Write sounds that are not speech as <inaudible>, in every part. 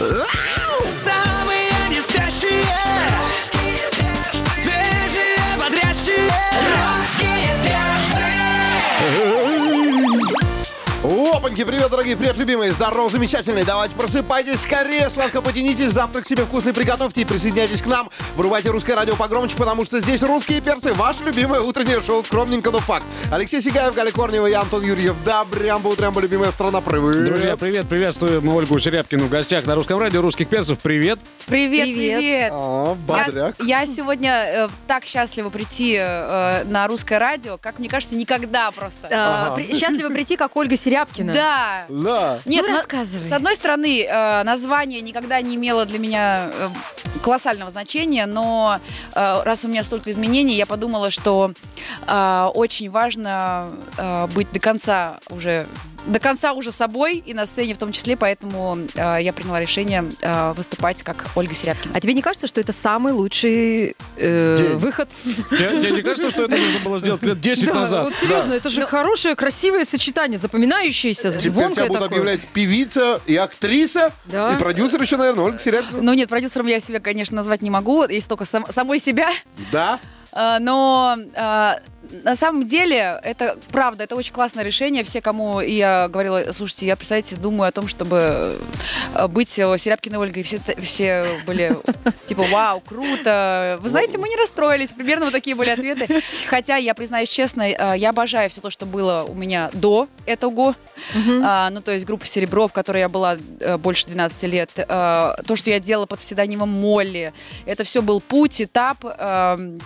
Самые не Опаньки, привет, дорогие, привет, любимые, здорово, замечательные. Давайте просыпайтесь скорее, сладко потянитесь, завтрак себе вкусный приготовьте и присоединяйтесь к нам. Врубайте русское радио погромче, потому что здесь русские перцы, ваше любимое утреннее шоу «Скромненько, но факт». Алексей Сигаев, Галя Корнева и Антон Юрьев. Да, прям бы утрям, любимая страна, привет. Друзья, привет, приветствуем Ольгу Серябкину в гостях на русском радио русских перцев. Привет. Привет, Привет. привет. А, бодряк. Я, я сегодня э, так счастлива прийти э, на русское радио, как мне кажется, никогда просто. А, при- Счастливо прийти, как Ольга Серябкина. Да. Да. Нет, Ну, на- рассказывай. с одной стороны, э, название никогда не имело для меня э, колоссального значения, но э, раз у меня столько изменений, я подумала, что э, очень важно э, быть до конца уже до конца уже собой и на сцене в том числе, поэтому э, я приняла решение э, выступать как Ольга Серябкина. А тебе не кажется, что это самый лучший э, День. выход? Тебе, не кажется, что это нужно было сделать лет 10 Да, назад? вот серьезно, это же хорошее, красивое сочетание, запоминающееся, Теперь тебя звонкое будут такое. объявлять певица и актриса, Да. и продюсер еще, наверное, Ольга Серябкина. Ну нет, продюсером я себя, конечно, назвать не могу, есть только сам- самой себя. Да. А, Но а, на самом деле это правда, это очень классное решение. Все, кому я говорила, слушайте, я, представляете, думаю о том, чтобы э, быть э, Серябкиной Ольгой. Все, все были <laughs> типа, вау, круто. Вы знаете, мы не расстроились. Примерно вот такие были ответы. Хотя, я признаюсь честно, э, я обожаю все то, что было у меня до этого. А, Ну, то есть группа «Серебро», в которой я была э, больше 12 лет. э, То, что я делала под псевдонимом Молли. Это все был путь, этап. эм,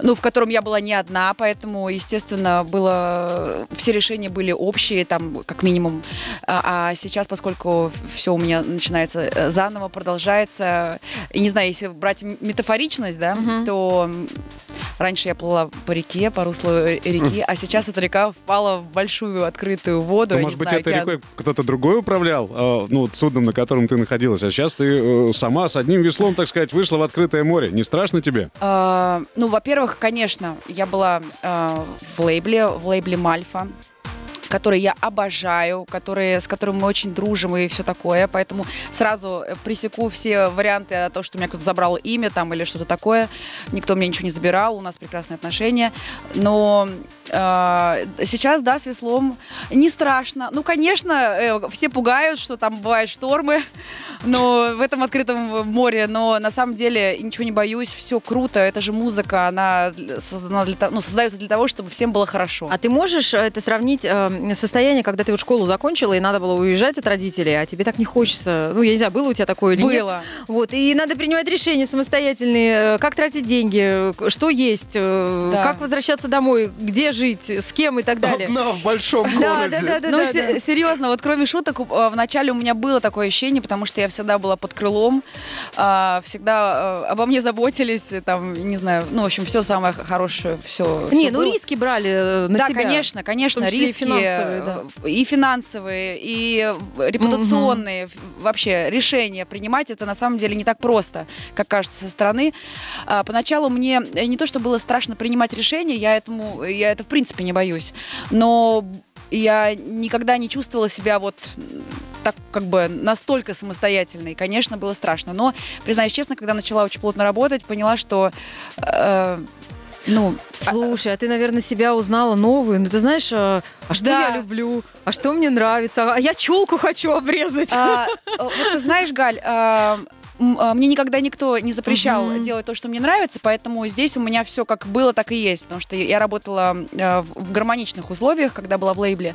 ну, в котором я была не одна, поэтому, естественно, было все решения были общие, там, как минимум. А, а сейчас, поскольку все у меня начинается э, заново, продолжается, и не знаю, если брать метафоричность, да, то м, раньше я плыла по реке, по руслу реки, а сейчас эта река впала в большую открытую воду. То, я может быть, знаю, этой океан. рекой кто-то другой управлял, э, ну, вот судном, на котором ты находилась, а сейчас ты э, сама с одним веслом, так сказать, вышла в открытое море. Не страшно тебе? А, ну, во-первых, конечно, я была а, в лейбле, в лейбле Мальфа который я обожаю, который, с которым мы очень дружим и все такое, поэтому сразу э, пресеку все варианты о том, что меня кто-то забрал имя там или что-то такое. Никто мне ничего не забирал, у нас прекрасные отношения. Но э, сейчас, да, с веслом не страшно. Ну, конечно, э, все пугают, что там бывают штормы, <laughs> но в этом открытом море, но на самом деле ничего не боюсь, все круто, это же музыка, она создана для ну, создается для того, чтобы всем было хорошо. А ты можешь э, это сравнить э, состояние, когда ты вот школу закончила и надо было уезжать от родителей, а тебе так не хочется? Ну, я не знаю, было у тебя такое или нет? Было. Вот, и надо принимать решения самостоятельные, э, как тратить деньги, что есть, Да. как возвращаться домой, где жить, с кем и так далее. Одна в большом Да, городе. да, да, да, ну, да, се- да. серьезно, вот кроме шуток, э, вначале у меня было такое ощущение, потому что я всегда была под крылом, а, всегда э, обо мне заботились, там, не знаю, ну, в общем, все самое хорошее, все. Не, ну риски брали э, на да, себя. конечно, конечно, и риски финансовые, да. и финансовые, и репутационные вообще решения принимать это на самом деле не так просто, как кажется со стороны. А, Поначалу мне не то, что было страшно принимать решения, я этому, я это в принципе не боюсь, но я никогда не чувствовала себя вот так как бы настолько самостоятельной. Конечно, было страшно. Но, признаюсь честно, когда начала очень плотно работать, поняла, что э, ну, Слушай, а ты, наверное, себя узнала новую. Ну, ты знаешь, а, а что Да. я люблю, а что мне нравится, а я челку хочу обрезать. А, э, вот ты знаешь, Галь, а, а, мне никогда никто не запрещал Мгм. делать то, что мне нравится, поэтому здесь у меня все как было, так и есть, потому что я работала э, в гармоничных условиях, когда была в лейбле.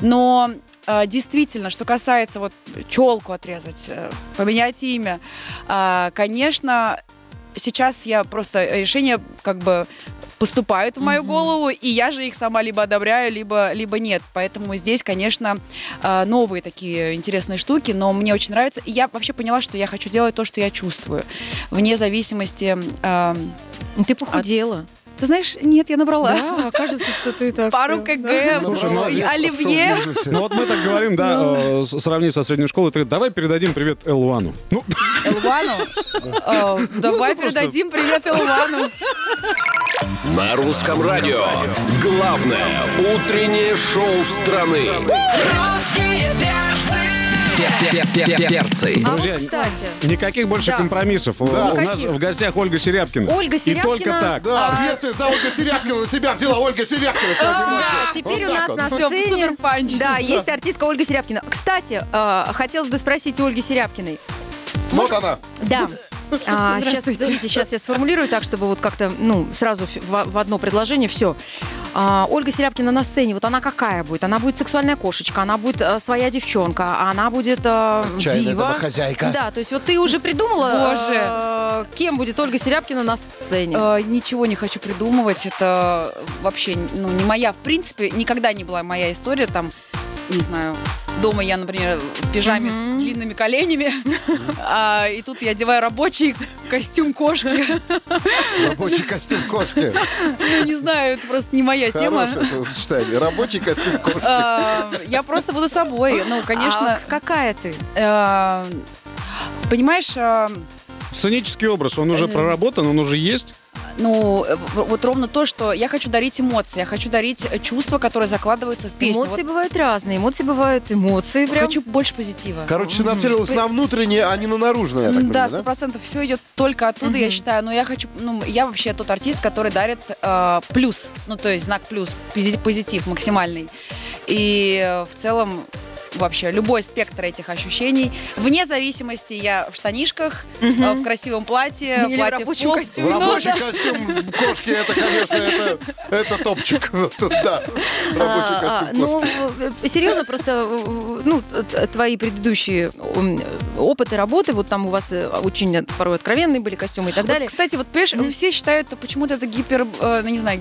Но э, действительно, что касается вот челку отрезать, э, поменять имя, а, конечно, сейчас я просто решения как бы поступают в мою Мгм. голову, и я же их сама либо одобряю, либо, либо нет. Поэтому здесь, конечно, а, новые такие интересные штуки, но мне очень нравится. И я вообще поняла, что я хочу делать то, что я чувствую, вне зависимости... Ну, Ты похудела. Ты знаешь, нет, я набрала. Да, кажется, что ты так... Пару э, кг, Слушай, ну, Молодец, оливье. Ну вот мы так говорим, да, э, с- сравни со средней школой. Ты, давай передадим привет Элвану. Ну, Элвану. А, Давай передадим привет Элвану. На русском радио. Главное утреннее шоу страны. Русские перцы! А вот, Друзья, кстати, Никаких больше Да. компромиссов. У нас Никаких. в гостях Ольга Серябкина. Ольга И Серябкина. только так. Да, ответственность за Ольгу Серябкину на себя взяла Ольга Серябкина сегодня Да, теперь Вот у нас вот. на сцене да, есть артистка Ольга Серябкина. Кстати, э, хотелось бы спросить у Ольги Серябкиной. Вот она. Да. А, <laughs> сейчас, подождите, сейчас я сформулирую так, чтобы вот как-то, ну, сразу в, в одно предложение все. Ольга Серябкина на сцене, вот она какая будет? Она будет сексуальная кошечка, она будет э, своя девчонка, она будет э, Отчаянная дива. домохозяйка. Да, то есть вот ты уже придумала, Боже. э, кем будет Ольга Серябкина на сцене? Э, ничего не хочу придумывать. Это вообще ну, не моя, в принципе, никогда не была моя история. Там, не знаю, дома я, например, в пижаме с длинными коленями, <laughs> а, и тут я одеваю рабочий костюм кошки. Рабочий костюм кошки. Ну, не знаю, это просто не моя тема. Хорошее. Рабочий костюм кошки. А, Я просто буду собой. Ну, конечно, А какая ты? э, понимаешь, э, Сценический образ, он уже проработан, он уже есть. ну, э, вот ровно то, что я хочу дарить эмоции, я хочу дарить э, чувства, которые закладываются в песню. Эмоции бывают разные. Эмоции бывают эмоции. Вот Прям. Хочу больше позитива. Короче, ты нацелилась на внутреннее, а не на наружное, я так Да, сто да? процентов. Все идет только оттуда, я считаю. Но я хочу, ну, я вообще тот артист, который дарит э, плюс, ну, то есть знак плюс, пози- позитив максимальный. И э, в целом вообще любой спектр этих ощущений. Вне зависимости, я в штанишках, э, в красивом платье, Или в платье рабочем пол. костюме. Ну, Рабочий да. костюм кошки, это, конечно, это, это топчик. <laughs> Да, рабочий А, а, костюм кошки. ну, э, серьезно, просто, э, ну, твои предыдущие опыты работы, вот там у вас очень порой откровенные были костюмы и так Вот, далее. кстати, вот понимаешь, все считают, почему-то это гипер, э, ну не знаю,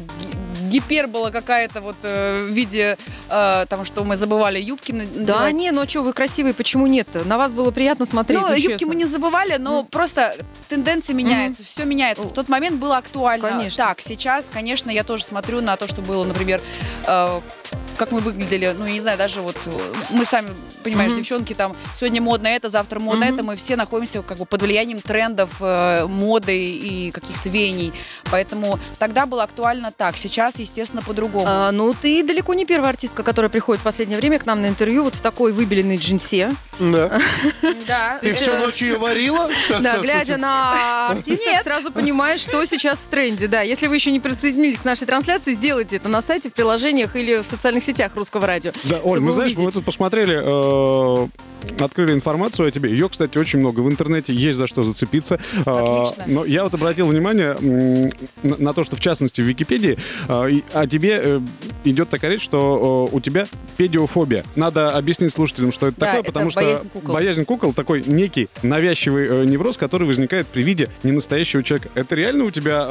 гипербола какая-то вот э, в виде э, там, что мы забывали юбки на- Да, надевать. не, ну что, вы красивые, почему нет? На вас было приятно смотреть, Ну, ну, юбки честно. мы не забывали, но просто тенденции меняются, все меняется. В тот момент было актуально. Конечно. Так, сейчас, конечно, я тоже смотрю на то, что было, например, э, как мы выглядели, ну, я не знаю, даже вот э, мы сами, понимаешь, Мгм. девчонки, там, сегодня модно это, завтра модно Мгм. это, мы все находимся как бы под влиянием трендов, э, моды и каких-то веяний. Поэтому тогда было актуально так, сейчас, естественно, по-другому. А, ну, ты далеко не первая артистка, которая приходит в последнее время к нам на интервью вот в такой выбеленной джинсе. Да. <laughs> Да. Ты всю ночь ее варила? Да, глядя на артистов, сразу понимаешь, что сейчас в тренде. Да, если вы еще не присоединились к нашей трансляции, сделайте это на сайте, в приложениях или в социальных сетях Русского радио. Да, Оль, мы знаешь, мы тут посмотрели, э, открыли информацию о тебе. Ее, кстати, очень много в интернете, есть за что зацепиться. А, Отлично. Но я вот обратил внимание на, на то, что в частности в Википедии а, и- о тебе э, идет такая речь, что э, у тебя педиофобия. Надо объяснить слушателям, что это Да, такое, это потому что боязнь кукол. боязнь кукол такой некий навязчивый э, невроз, который возникает при виде ненастоящего человека. Это реально у тебя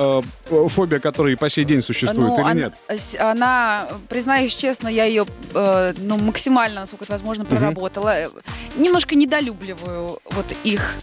э, фобия, которая и по сей день существует Ну, или она, нет? Она, признаюсь честно, я ее э, ну, максимально, насколько это возможно, проработала. Э, Немножко недолюбливаю вот их.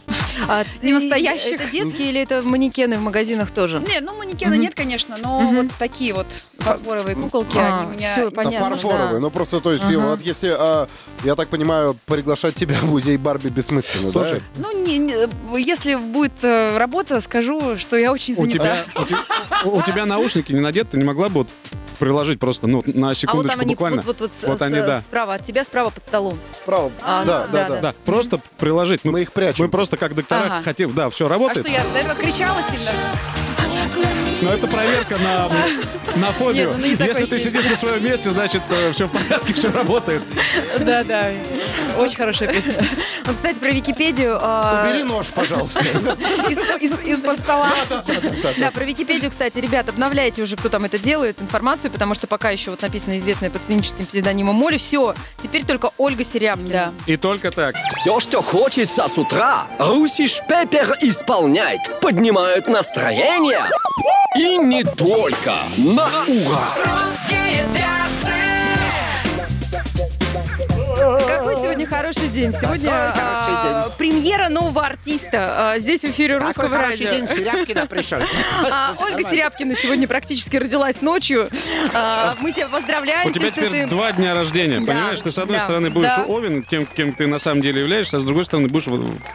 А <laughs> Не настоящих. Это детские или это манекены в магазинах тоже? Не, ну манекена Мгм. нет, конечно, но Мгм. вот такие вот фарфоровые куколки, А, они меня... всё, Да, понятно. фарфоровые. да. Ну, просто, то есть, Ага. вот если, а, я так понимаю, приглашать тебя в музей Барби бессмысленно, Слушай, да? Ну, не, не, если будет э, работа, скажу, что я очень У занята. тебя, у, у тебя наушники не надеты, ты не могла бы вот приложить просто ну, на А вот секундочку там они буквально? вот, вот, вот, с- Вот они, с- да. справа от тебя, справа под столом. Право. А, да, да, да, да, да. Да, просто приложить. Ну, Мы их прячем. Мы просто как доктора Ага. хотим. Да, все А работает. что, я до этого кричала сильно? Но это проверка на, на фобию. Нет, ну, такой Если ты сидишь на своем месте, значит, все в порядке, все работает. Да, да. Очень хорошая песня. Вот, кстати, про Википедию. а, Убери нож, пожалуйста. Из- из- Из-под стола. Да, про Википедию, кстати, ребят, обновляйте уже, кто там это делает, информацию, потому что пока еще вот написано известное под сценическим псевдонимом Моли. Все, теперь только Ольга Серябкина. Да. И только так. Все, что хочется с утра, Русиш Пеппер исполняет. Поднимают настроение. И не только. На ура! Русские перцы! День. Сегодня а, премьера нового артиста а, здесь в эфире Какой Русского хороший радио. день, Серябкина пришел. <laughs> А, Ольга Серябкина сегодня практически родилась ночью. А, мы тебя поздравляем. У тебя что теперь ты... два дня рождения, Да, понимаешь? Ты с одной да. стороны будешь Да. Овен, тем, кем ты на самом деле являешься, а с другой стороны будешь.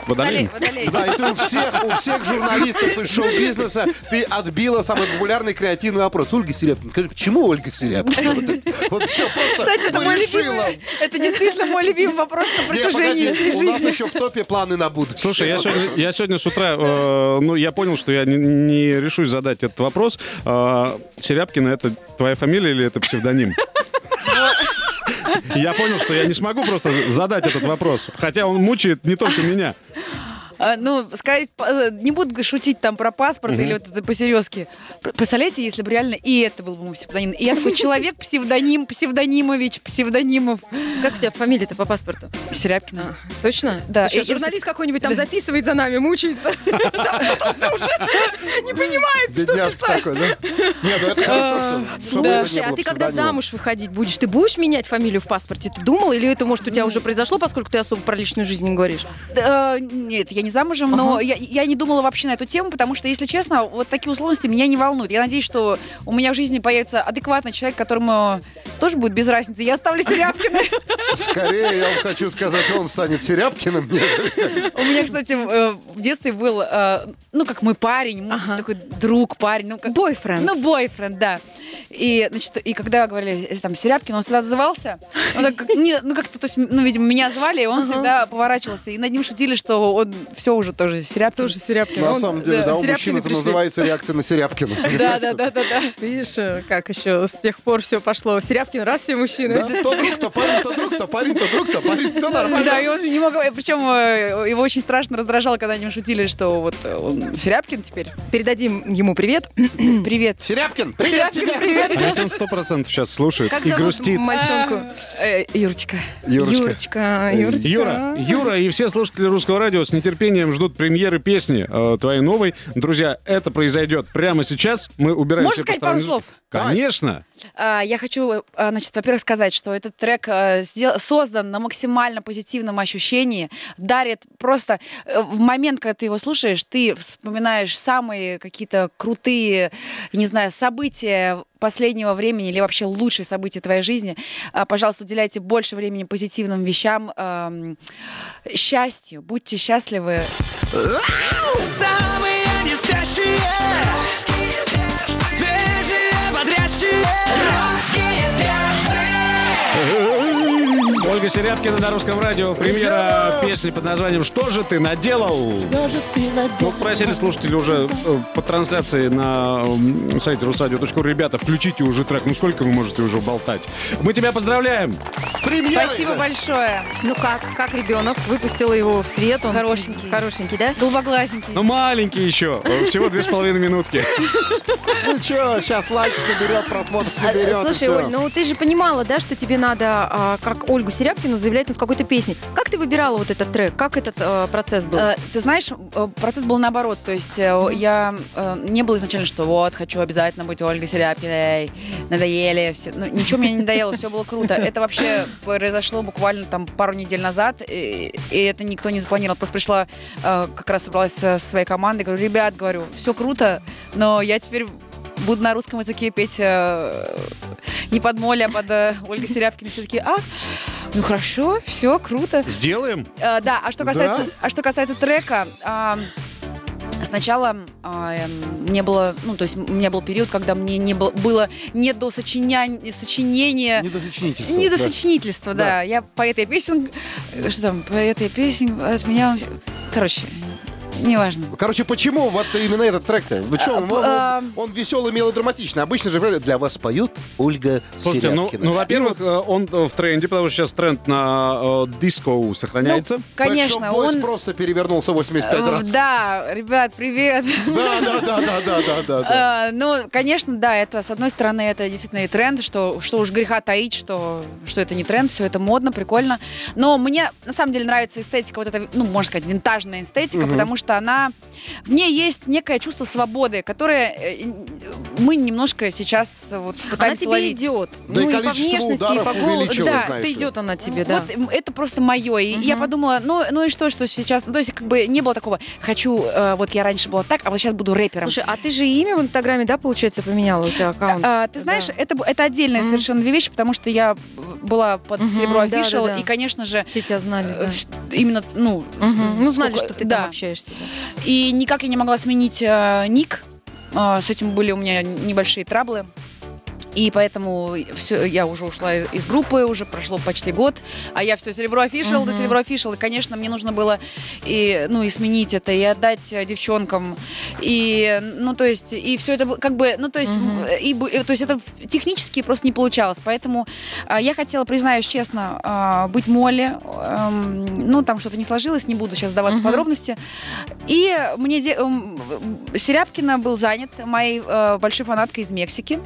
Водолей. Да, и ты у всех, у всех журналистов из шоу-бизнеса ты отбила самый популярный креативный вопрос. Ольга Серябкина. Скажи, почему Ольга Серябкина? Вот все просто Кстати, это мой любимый. Это действительно мой любимый вопрос Не, протяжении погоди, всей у нас жизни. еще в топе планы на будущее. Слушай, я сегодня, я сегодня с утра, э, ну, я понял, что я не, не решусь задать этот вопрос. Э, Серябкина, это твоя фамилия или это псевдоним? Я понял, что я не смогу просто задать этот вопрос. Хотя он мучает не только меня. А, Ну, сказать, э, не буду шутить там про паспорт или вот это по-серьезки. Представляете, если бы реально и это был бы мой псевдоним. И я такой человек, псевдоним, псевдонимович, псевдонимов. Как у тебя фамилия-то по паспорту? Серябкина. Точно? Да, Сейчас и- журналист какой-нибудь там записывает за нами, мучается. <laughs> Уже. Не понимает, что писать. такой, да? Нет, ну это хорошо, что- чтобы это Слушай, а ты когда замуж выходить будешь, ты будешь менять фамилию в паспорте? Ты думал? Или это, может, у тебя уже произошло, поскольку ты особо про личную жизнь не говоришь? Нет, я не замужем, но я, я не думала вообще на эту тему, потому что, если честно, вот такие условности меня не волнуют. Я надеюсь, что у меня в жизни появится адекватный человек, которому тоже будет без разницы. Я оставлю Серябкина. Скорее, я вам хочу сказать, он станет Серябкиным. У меня, кстати, в э, детстве был, э, ну, как мой парень, Ага. такой друг, парень. Ну, как, Бойфренд. Ну, бойфренд, да. И, значит, и когда говорили э, там Серябкин, он всегда отзывался. Он так, как- не- ну, как-то, то есть, ну, видимо, меня звали, и он всегда поворачивался. И над ним шутили, что он все уже тоже Серябкин. Тоже Серябкин. На Он- самом деле, да, у Серябкины мужчин это называется реакция на Серябкина. Да, да, да, да, да. Видишь, э, как еще с тех пор все пошло. Серябкин, раз все мужчины. Да, То друг, то парень, то друг, то парень, то друг, то парень. Все нормально. Да, и он не мог... Причем э, его очень страшно раздражало, когда они шутили, что вот э, он Серябкин теперь. Передадим ему привет. Привет. Серябкин, привет Серябкин, тебе. привет. А ведь он сто процентов сейчас слушает Как и зовут грустит. мальчонку? Э, Юрочка. Юрочка. Юрочка. Юрочка. Юра, Юра и все слушатели русского радио с нетерпением ждут премьеры песни э, твоей новой. Друзья, это произойдет прямо сейчас. Мы убираем Можешь все сказать пару посторонние слов? Конечно. А, Я хочу, а, значит, во-первых, сказать, что этот трек э, сдел- создан на максимально позитивном ощущении, дарит просто э, в момент, когда ты его слушаешь, ты вспоминаешь самые какие-то крутые, не знаю, события последнего времени или вообще лучшие события твоей жизни. А, Пожалуйста, уделяйте больше времени позитивным вещам, счастью, будьте счастливы. Самые не спящие Ольга Серябкина на русском радио. Премьера песни под названием «Что же ты наделал?». Ну, просили слушатели уже э, по трансляции на сайте русрадио.ру. Ребята, включите уже трек. Ну, сколько вы можете уже болтать? Мы тебя поздравляем. С премьерой. Спасибо большое. Ну как, как ребенок? Выпустила его в свет. Он Хорошенький. Хорошенький, да? Голубоглазенький. Ну, маленький еще. Э, Всего две с половиной минутки. Ну что, сейчас лайков наберет, просмотров наберет. и Слушай. Оль, ну ты же понимала, да, что тебе надо, а, как Ольгу Серябкину, заявлять ну, с какой-то песней. Как ты выбирала вот этот трек? Как этот э, процесс был? Э, Ты знаешь, э, процесс был наоборот. То есть э, я э, не было изначально, что вот, хочу обязательно быть Ольгой Серябкиной, надоели все. Ну, ничего мне не надоело, все было круто. Это вообще произошло буквально там пару недель назад, и, и это никто не запланировал. Просто пришла, э, как раз собралась со своей командой, говорю, ребят, говорю, все круто, но я теперь буду на русском языке петь э, не под Молли, а под э, Ольгой Серябкиной. Все таки а, ну хорошо, все, круто. Сделаем. Э, да, а что касается, Да? а что касается трека, а, сначала а, эм, не было, ну то есть у меня был период, когда мне не было, было не до сочиня- сочинения, Не до сочинительства. не до да. сочинительства, да. Да. Я поэт и песен, что там, поэт и песен, от меня, короче, неважно. Короче, почему вот именно этот трек-то? Вы чё, он, он- а, он веселый, мелодраматичный. Обычно же для вас поют Ольга Слушайте, ну, Серябкина. ну, во-первых, э, он э, в тренде, потому что сейчас тренд на э, диско сохраняется. Ну, конечно, он... просто перевернулся 85 э, раз. Да, ребят, привет. Да, да, да, да, да, да, да, Ну, конечно, да, это, с одной стороны, это действительно и тренд, что, что уж греха таить, что, что это не тренд, все это модно, прикольно. Но мне, на самом деле, нравится эстетика, вот эта, ну, можно сказать, винтажная эстетика, потому что что она в ней есть некое чувство свободы, которое э, мы немножко сейчас вот Она пытаемся тебе ловить. идет. Да и ну и по количество внешности, и по голосу. Да, ли. идет она тебе, да. Вот это просто мое. И я Мгм. подумала, ну, ну и что, что сейчас... Ну, то есть как бы не было такого, хочу, э, вот я раньше была так, а вот сейчас буду рэпером. Слушай, а ты же имя в Инстаграме, да, получается, поменяла у тебя аккаунт? А, ты знаешь, Да. это, это отдельные Мгм. совершенно две вещи, потому что я была под Мгм, Серебро да, Official, да, да. и, конечно же, Все тебя знали, э, да. именно, ну... Мгм. Ну, знали, сколько- что ты да. там общаешься. И никак я не могла сменить э, ник. Э, с этим были у меня небольшие траблы. И поэтому все, я уже ушла из, из группы, уже прошло почти год, а я все серебро офишал до Мгм. серебро офишал. И, конечно, мне нужно было и, ну, и сменить это, и отдать девчонкам. И, ну, то есть, и все это как бы, ну, то есть, м, и, то есть это технически просто не получалось. Поэтому а, я хотела, признаюсь честно, а, быть Молли. Эм, ну, там что-то не сложилось, не буду сейчас сдаваться в Мгм. подробности. И мне де- Серябкина был занят моей э, большой фанаткой из Мексики.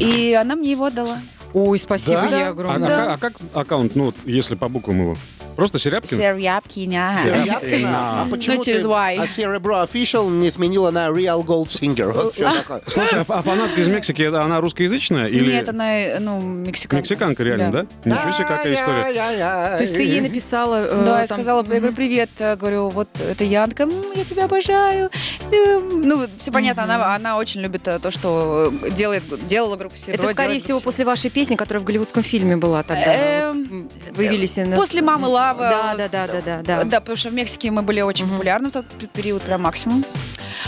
И она мне его отдала. Ой, спасибо Да? ей А, огромное. а- а как аккаунт, ну, если по буквам его? Просто Серябкин? Серябкина. Серябкина. А почему Ну, через ты Y. а Cerebro Official не сменила на Real Gold Singer? Вот всё <laughs> такое. Слушай, а, а фанатка из Мексики, она русскоязычная? Или Нет, она, ну, мексиканка. мексиканка реально, да? Ничего себе, какая история. То есть ты ей написала... э, Да, я сказала, я говорю, привет, э, говорю, вот это я, она такая, «М, я тебя обожаю. Ну, все понятно, она, она очень любит э, то, что делает, делала группа Серебро. Это, скорее всего, после вашей песни, которая в голливудском фильме была тогда. Эм, на... После «Мамы Лавы». Да, да, да, да, да. да. Да, потому что в Мексике мы были очень популярны в тот пе- период, прям максимум.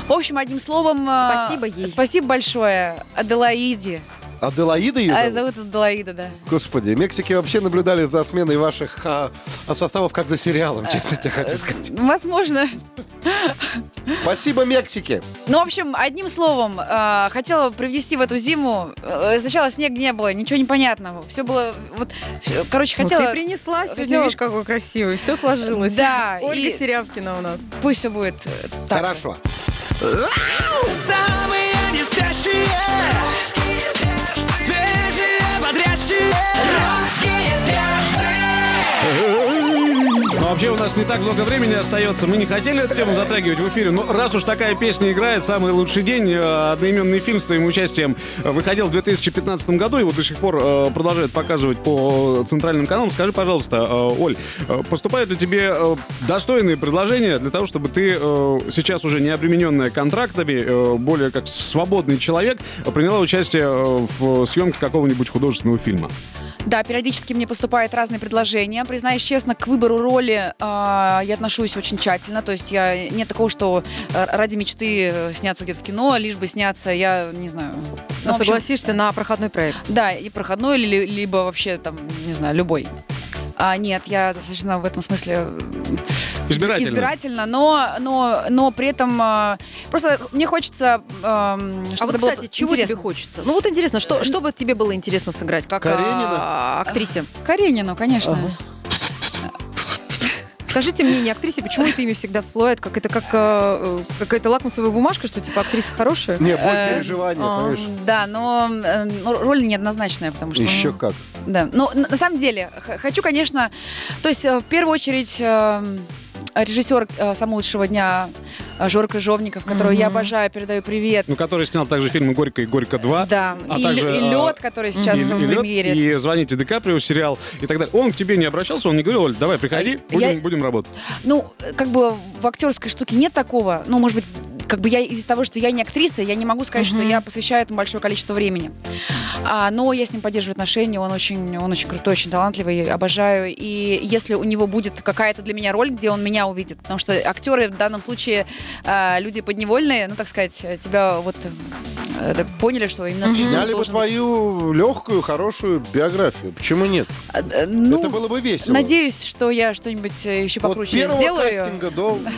В общем, одним словом... э, Спасибо ей. Спасибо большое Аделаиде. Аделаида ее А, зовут? зовут Аделаида, да. Господи, Мексики вообще наблюдали за сменой ваших а, составов как за сериалом, честно тебе хочу сказать. Возможно. Спасибо Мексике. Ну, в общем, одним словом, э, хотела привнести в эту зиму. э, Сначала снег не было, ничего непонятного. Все было... Вот, всё- короче, Ну, хотела... ты принесла сегодня, хотела- видишь, какой красивый. Все сложилось. Да, Ольга и- Серябкина у нас. Пусть все будет э, так же. Хорошо. Самые не спящие бодрящие вообще у нас не так много времени остается. Мы не хотели эту тему затрагивать в эфире, но раз уж такая песня играет, «Самый лучший день», э, одноименный фильм с твоим участием э, выходил в 2015 году вот до сих пор э, продолжает показывать по центральным каналам. Скажи, пожалуйста, Оль, поступают ли тебе достойные предложения для того, чтобы ты сейчас уже не обремененная контрактами, более как свободный человек, приняла участие в съемке какого-нибудь художественного фильма? Да, периодически мне поступают разные предложения. Признаюсь честно, к выбору роли а, я отношусь очень тщательно. То есть я нет такого, что э, ради мечты э, сняться где-то в кино, лишь бы сняться, я не знаю. Ну, в общем, Согласишься на проходной проект. Да, и проходной, ли- либо вообще там, не знаю, любой. А, нет, я достаточно в этом смысле э, Избирательно. избирательно, но, но, но при этом э, просто мне хочется, эм, А вот, было кстати, чего тебе интересно. хочется? Ну вот интересно, что, что бы тебе было интересно сыграть, как Каренина? а, актрисе? Каренину, конечно. Скажите мне, не актрисе, почему это имя всегда всплывает? Как это как э, какая-то лакмусовая бумажка, что типа актриса хорошая? Не, боль Э, переживания, а, понимаешь? Да, но э, ну, роль неоднозначная, потому что... Еще ну, как. Да, ну, на, на самом деле, хочу, конечно... То есть, э, в первую очередь, э, режиссер э, «Самого лучшего дня» э, Жора Крыжовников, которого я Мгм. обожаю, передаю привет. Ну, который снял также фильмы «Горько» и «Горько 2». Да, а и, также, и а, лед, который сейчас и, в и премьере. и «Звоните Ди Каприо» сериал и так далее. Он к тебе не обращался, он не говорил, Оль, давай, приходи, будем, я- будем работать. Ну, как бы в актерской штуке нет такого. Ну, может быть, как бы я из-за того, что я не актриса, я не могу сказать, что Мгм. я посвящаю этому большое количество времени. А, но я с ним поддерживаю отношения, он очень, он очень крутой, очень талантливый, обожаю. И если у него будет какая-то для меня роль, где он меня увидит, потому что актеры в данном случае а, люди подневольные, ну, так сказать, тебя вот э, да, поняли, что именно ты Сняли бы твою легкую, хорошую биографию. Почему нет? А, э, ну, Это было бы весело. Надеюсь, что я что-нибудь э, еще От покруче первого сделаю. кастинга до... <laughs>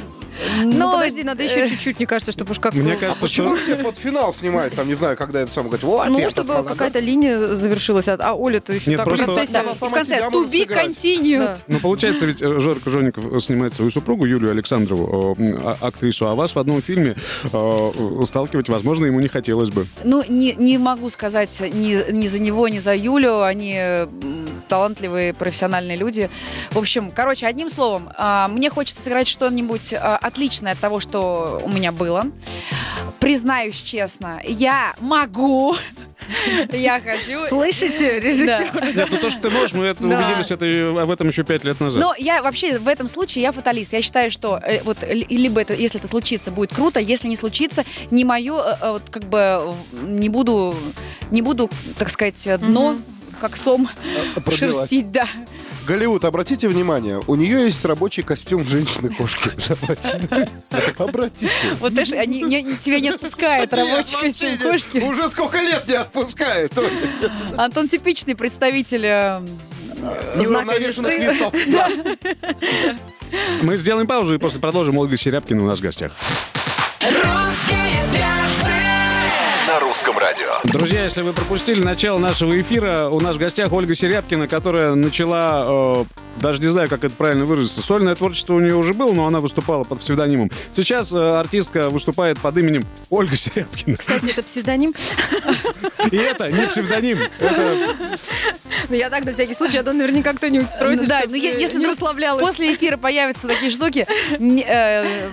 Ну, Но, подожди, надо еще э, чуть-чуть, мне кажется, чтобы уж как... Мне А кажется, почему что... все под финал снимают? Там, не знаю, когда это самое говорит, Ну, чтобы какая-то линия завершилась, а, а Оля-то еще Нет, так просто- в процессе. В конце to be continued. Ну, получается, ведь э, Жора Кожевников э, снимает свою супругу Юлию Александрову, а- актрису, а вас в одном фильме сталкивать, возможно, ему не хотелось бы. Ну, не, не могу сказать ни, ни за него, ни за Юлю. Они талантливые, профессиональные люди. В общем, короче, одним словом, а, мне хочется сыграть что-нибудь а, отличное от того, что у меня было. Признаюсь честно, я могу, <laughs> я хочу. Слышите, режиссер? Да. Нет, ну то, что ты можешь, мы это, Да. убедились это, в этом еще пять лет назад. Но я вообще в этом случае я фаталист. Я считаю, что э, вот ли- либо это, если это случится, будет круто, если не случится, не мое, э, э, вот как бы э, не буду, не буду, так сказать, э, дно, как сом пробивать. шерстить, да. Голливуд, обратите внимание, у нее есть рабочий костюм женщины-кошки. <laughs> Обратите. Вот знаешь, они, не- тебя не отпускает <laughs> рабочий костюм кошки. Уже сколько лет не отпускает. Антон типичный представитель э, Неуравновешенных весы. весов. <laughs> Мы сделаем паузу и после продолжим. Ольга Серябкина у нас в гостях. Русском радио. Друзья, если вы пропустили начало нашего эфира, у нас в гостях Ольга Серябкина, которая начала, э, даже не знаю, как это правильно выразиться, сольное творчество у нее уже было, но она выступала под псевдонимом. Сейчас э, артистка выступает под именем Ольга Серябкина. Кстати, это псевдоним. И это не псевдоним, Ну, я так, на всякий случай, а то наверняка кто-нибудь спросит, Ну да, чтоб ну если не расслаблялась. после эфира появятся такие штуки, э,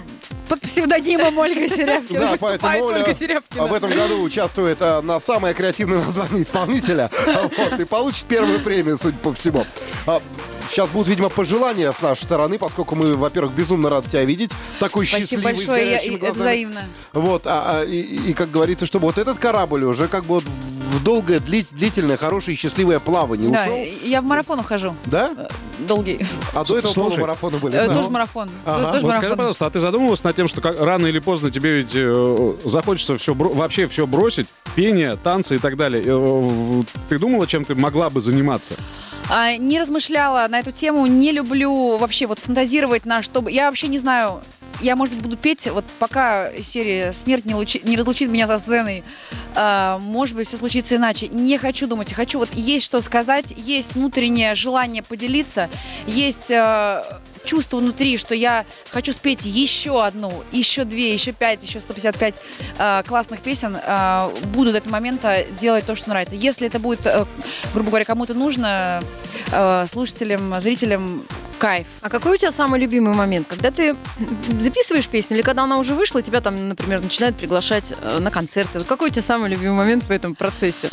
под псевдонимом Ольга <laughs> Серябкина. Да, выступает поэтому Оля Ольга Серябкина. в этом году участвует а, на самое креативное название исполнителя. <laughs> Вот, и получит первую премию, судя по всему. А, Сейчас будут, видимо, пожелания с нашей стороны, поскольку мы, во-первых, безумно рады тебя видеть. Такой Спасибо счастливый, большое, я- это взаимно. Вот, а, а, и, и, как говорится, чтобы вот этот корабль уже как бы вот в долгое, дли- длительное, хорошее, счастливое плавание Да, ушел. я в марафон ухожу. Да? Долгий. А до этого Слушай, полумарафоны были. Э, да? Тоже марафон. Ага. Тоже Вот скажи, марафон. пожалуйста, а ты задумывалась над тем, что как- рано или поздно тебе ведь э, захочется все вообще все бросить, пение, танцы и так далее. Э, Ты думала, чем ты могла бы заниматься? А, не размышляла на эту тему, не люблю вообще вот фантазировать на чтобы. Я вообще не знаю. Я, может быть, буду петь, вот пока серия «Смерть не, лучи- не разлучит меня со сценой». а, может быть, все случится иначе. Не хочу думать. Хочу вот есть что сказать, есть внутреннее желание поделиться, есть э, чувство внутри, что я хочу спеть еще одну, еще две, еще пять, еще 155 э, классных песен. Э, буду до этого момента делать то, что нравится. Если это будет, э, грубо говоря, кому-то нужно, э, слушателям, зрителям, кайф. А какой у тебя самый любимый момент? Когда ты записываешь песню, или когда она уже вышла, тебя там, например, начинают приглашать э, на концерты? Вот какой у тебя самый любимый момент в этом процессе?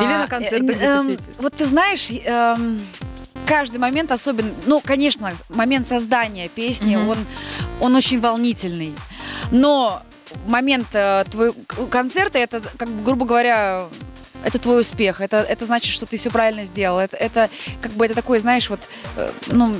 Или на концертах э, эм, петь? Вот ты знаешь, эм, каждый момент особенно, ну, конечно, момент создания песни, Мгм. он, он очень волнительный. Но момент э, твоего концерта, это, как бы, грубо говоря, это твой успех, это, это значит, что ты все правильно сделал. Это, это как бы это такой, знаешь, вот, э, ну,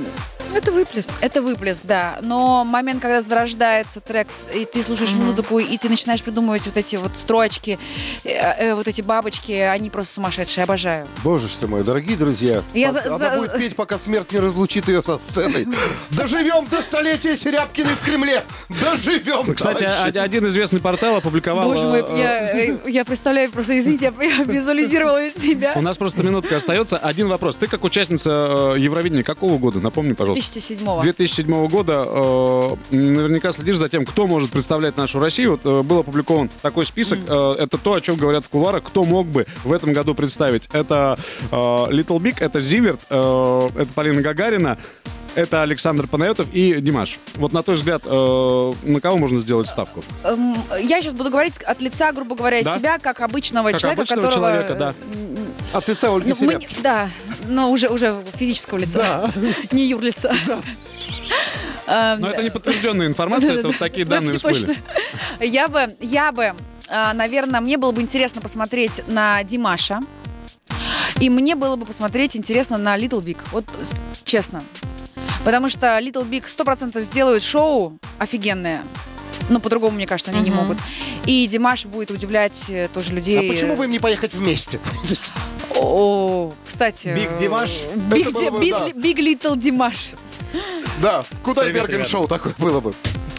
Это выплеск. это выплеск, да. Но момент, когда зарождается трек, и ты слушаешь музыку, и ты начинаешь придумывать вот эти вот строчки, э, э, вот эти бабочки, они просто сумасшедшие, обожаю. Боже ж ты мой, дорогие друзья. Я а- за- Она за- будет петь, пока смерть не разлучит ее со сценой. <laughs> Доживем до столетия Серябкиной в Кремле. Доживем, Кстати, товарищи. о- один известный портал опубликовал... Боже мой, э, я, э, я представляю, просто извините, я, <laughs> визуализировала себя. У нас просто минутка остается. Один вопрос. Ты как участница э, Евровидения какого года? Напомни, пожалуйста. 2007 2007 года э, наверняка следишь за тем, кто может представлять нашу Россию. Вот, э, был опубликован такой список. Э, это то, о чем говорят в кулуарах, кто мог бы в этом году представить. Это э, Little Big, это Зиверт, э, это Полина Гагарина, это Александр Панайотов и Димаш. Вот на твой взгляд, э, на кого можно сделать ставку? Эм, Я сейчас буду говорить от лица, грубо говоря, Да? себя, как обычного Как человека, обычного которого... человека, да. м, От лица Ольги ну, мы не- да, но уже, уже физического лица, <laughs> не юрлица. <laughs> Эм, Но это не подтвержденная информация, это вот такие <laughs> Ну, данные всплыли. Я бы, я бы, наверное, мне было бы интересно посмотреть на Димаша. И мне было бы посмотреть интересно на Little Big. Вот честно. Потому что Little Big 100% сделают шоу офигенное. Ну, по-другому, мне кажется, они не Мгм. могут. И Димаш будет удивлять э, тоже людей. А почему бы им не поехать вместе? О, кстати. Димаш? Бы, Big- да. Big Little Димаш. Да, куда Берген шоу такое было бы.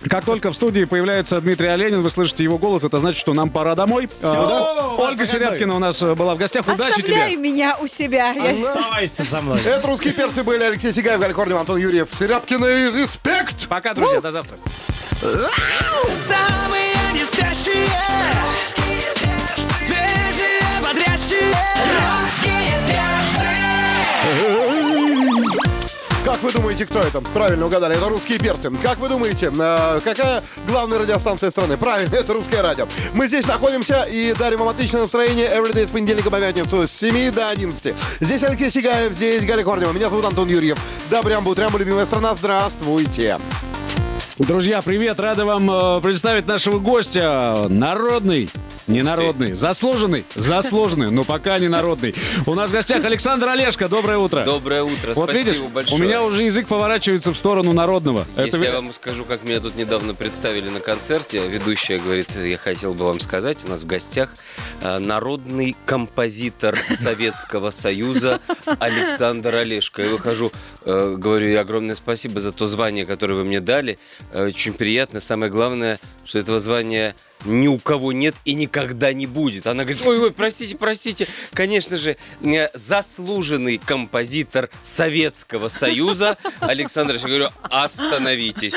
Как только в студии появляется Дмитрий Оленин, вы слышите его голос, это значит, что нам пора домой. А, да? Ольга Серябкина у нас э, была в гостях. Удачи Оставляй тебе! меня у себя. Я- Оставайся со мной. Это русские перцы были Алексей Сигаев, Корнев, Антон Юрьев, Серябкина и респект! Пока, друзья, до завтра. Самые не Как вы думаете, кто это? Правильно угадали, это русские перцы. Как вы думаете, э, какая главная радиостанция страны? Правильно, <laughs> это русское радио. Мы здесь находимся и дарим вам отличное настроение everyday с понедельника по пятницу с 7 до 11. Здесь Алексей Сигаев, здесь Галя Корнева. Меня зовут Антон Юрьев. Добрям бутрям, любимая страна. Здравствуйте. Друзья, привет! Рады вам э, представить нашего гостя. Народный, не народный, заслуженный, заслуженный, но пока не народный. У нас в гостях Александр Олешко. Доброе утро. Доброе утро, Вот спасибо видишь, большое. у меня уже язык поворачивается в сторону народного. Если ви- я вам скажу, как меня тут недавно представили на концерте, ведущая говорит, я хотел бы вам сказать, у нас в гостях э, народный композитор Советского Союза Александр Олешко. Я выхожу, э, говорю, огромное спасибо за то звание, которое вы мне дали. Э, Очень приятно. Самое главное, что этого звания ни у кого нет и никогда не будет. Она говорит, ой, ой, простите, простите. Конечно же, э, заслуженный композитор Советского Союза Александр, я говорю, остановитесь.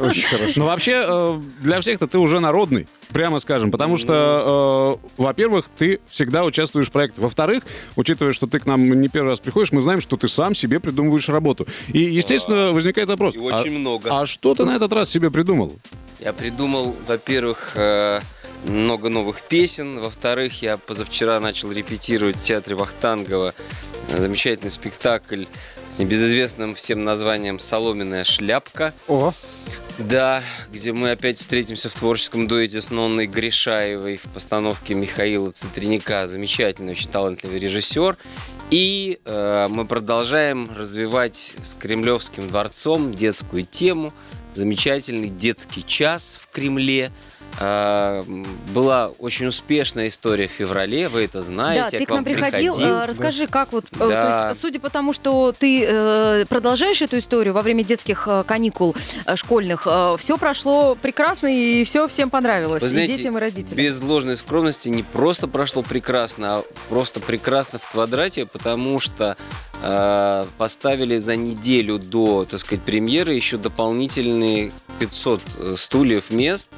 Очень хорошо. Ну, вообще, э, для всех-то ты уже народный, прямо скажем. Потому что, э, во-первых, ты всегда участвуешь в проектах. Во-вторых, учитывая, что ты к нам не первый раз приходишь, мы знаем, что ты сам себе придумываешь работу. И, естественно, возникает вопрос. И очень а- много. А что ты на этот раз себе придумал? Я придумал, во-первых, э, много новых песен. Во-вторых, я позавчера начал репетировать в театре Вахтангова э, замечательный спектакль с небезызвестным всем названием «Соломенная шляпка». О, Да, где мы опять встретимся в творческом дуэте с Нонной Гришаевой в постановке Михаила Цитряняка. Замечательный, очень талантливый режиссер. И э, мы продолжаем развивать с Кремлевским дворцом детскую тему. Замечательный детский час в Кремле. М, была очень успешная история в феврале, вы это знаете. Да, ты к нам приходил. э, Расскажи, как вот, э, то Да. есть, судя по тому, что ты э, продолжаешь эту историю во время детских э, каникул школьных, все прошло прекрасно и все всем понравилось, Вы знаете, и детям, и родителям. Без ложной скромности не просто прошло прекрасно, а просто прекрасно в квадрате, потому что поставили за неделю до, так сказать, премьеры еще дополнительные 500 стульев мест,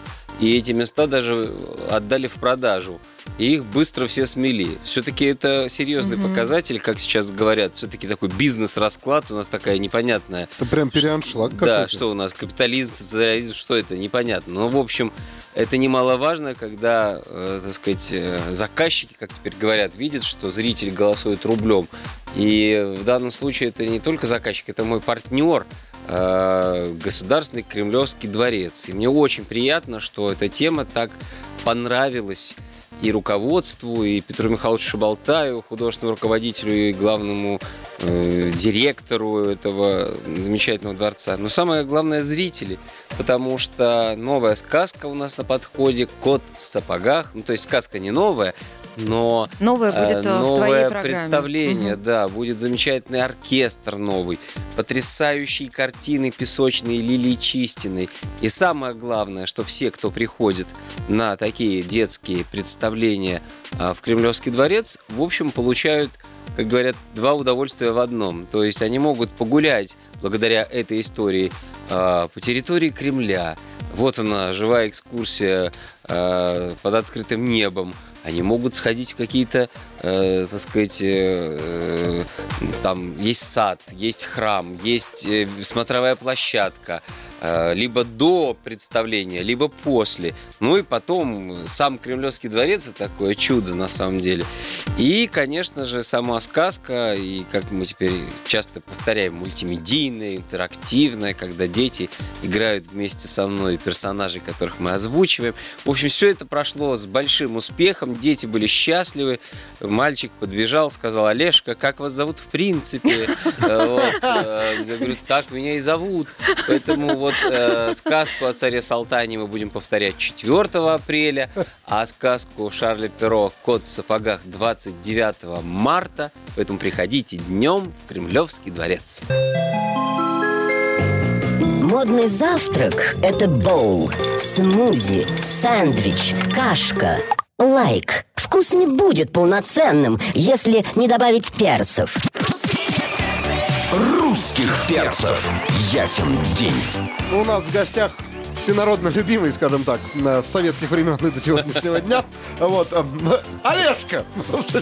и эти места даже отдали в продажу. И их быстро все смели. Все-таки это серьезный Мгм. показатель, как сейчас говорят. Все-таки такой бизнес-расклад у нас такая непонятная это прям переаншлаг да, какой-то. что у нас капитализм, социализм, что это, непонятно. Но, в общем, это немаловажно, когда, э, так сказать, э, заказчики, как теперь говорят, видят, что зритель голосует рублем. И в данном случае это не только заказчик, это мой партнер, Государственный Кремлевский дворец. И мне очень приятно, что эта тема так понравилась и руководству, и Петру Михайловичу Шабалтаю, художественному руководителю и главному э, директору этого замечательного дворца. Но самое главное зрители, потому что новая сказка у нас на подходе «Кот в сапогах». Ну, то есть сказка не новая, но Новое э, будет э, в твоей новое программе. представление, Мгм. да, будет замечательный оркестр новый, потрясающие картины песочные Лилии Чистиной. И самое главное, что все, кто приходит на такие детские представления а, в Кремлевский дворец, в общем, получают, как говорят, два удовольствия в одном. То есть они могут погулять благодаря этой истории а, по территории Кремля. Вот она, живая экскурсия под открытым небом. Они могут сходить в какие-то, э, так сказать, э, э, там есть сад, есть храм, есть э, смотровая площадка, либо до представления, либо после. Ну и потом сам Кремлевский дворец это такое чудо на самом деле. И, конечно же, сама сказка, и как мы теперь часто повторяем, мультимедийная, интерактивная, когда дети играют вместе со мной персонажей, которых мы озвучиваем. В общем, все это прошло с большим успехом, дети были счастливы. Мальчик подбежал, сказал, Олежка, как вас зовут в принципе? <laughs> Э, э, Я говорю, так меня и зовут. Поэтому вот э, сказку о царе Салтане мы будем повторять 4 апреля, а сказку Шарля Перо «Кот в сапогах» 29 марта. Поэтому приходите днем в Кремлевский дворец. Модный завтрак – это боул, смузи, сэндвич, кашка. Лайк. Вкус не будет полноценным, если не добавить перцев. Русских перцев. Ясен день. У нас в гостях всенародно любимый, скажем так, на- с советских времен и до сегодняшнего дня. Вот. эм, Олежка!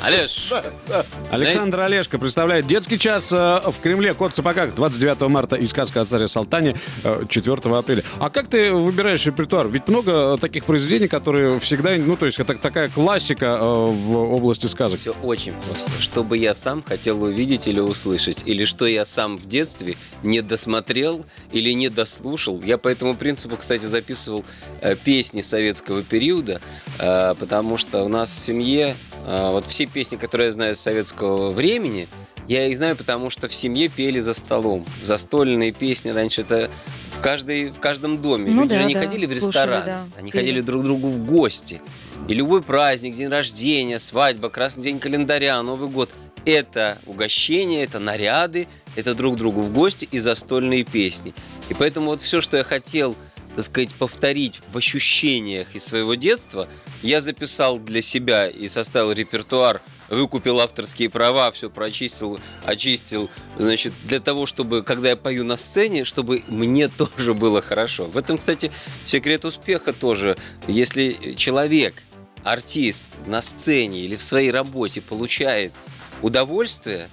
Олеж, <laughs> Александр Олешко представляет детский час э, в Кремле. Кот в сапогах 29 марта и сказка о царе Салтане э, 4 апреля. А как ты выбираешь репертуар? Ведь много э, таких произведений, которые всегда, ну, то есть это такая классика э, в области сказок. все очень просто. Что бы я сам хотел увидеть или услышать, или что я сам в детстве не досмотрел или не дослушал. Я по этому принципу, кстати, записывал э, песни советского периода, э, потому что у нас в семье э, вот все песни, которые я знаю с советского времени, я их знаю, потому что в семье пели за столом. Застольные песни раньше это в, каждой, в каждом доме. Ну Люди да, же не да, ходили в слушали, ресторан, да, они пели. ходили друг к другу в гости. И любой праздник, день рождения, свадьба, красный день календаря, Новый год – это угощение, это наряды, это друг другу в гости и застольные песни. И поэтому вот все, что я хотел, так сказать, повторить в ощущениях из своего детства, я записал для себя и составил репертуар, выкупил авторские права, все прочистил, очистил, значит, для того, чтобы, когда я пою на сцене, чтобы мне <laughs> тоже было хорошо. В этом, кстати, секрет успеха тоже. Если человек, артист на сцене или в своей работе получает удовольствие,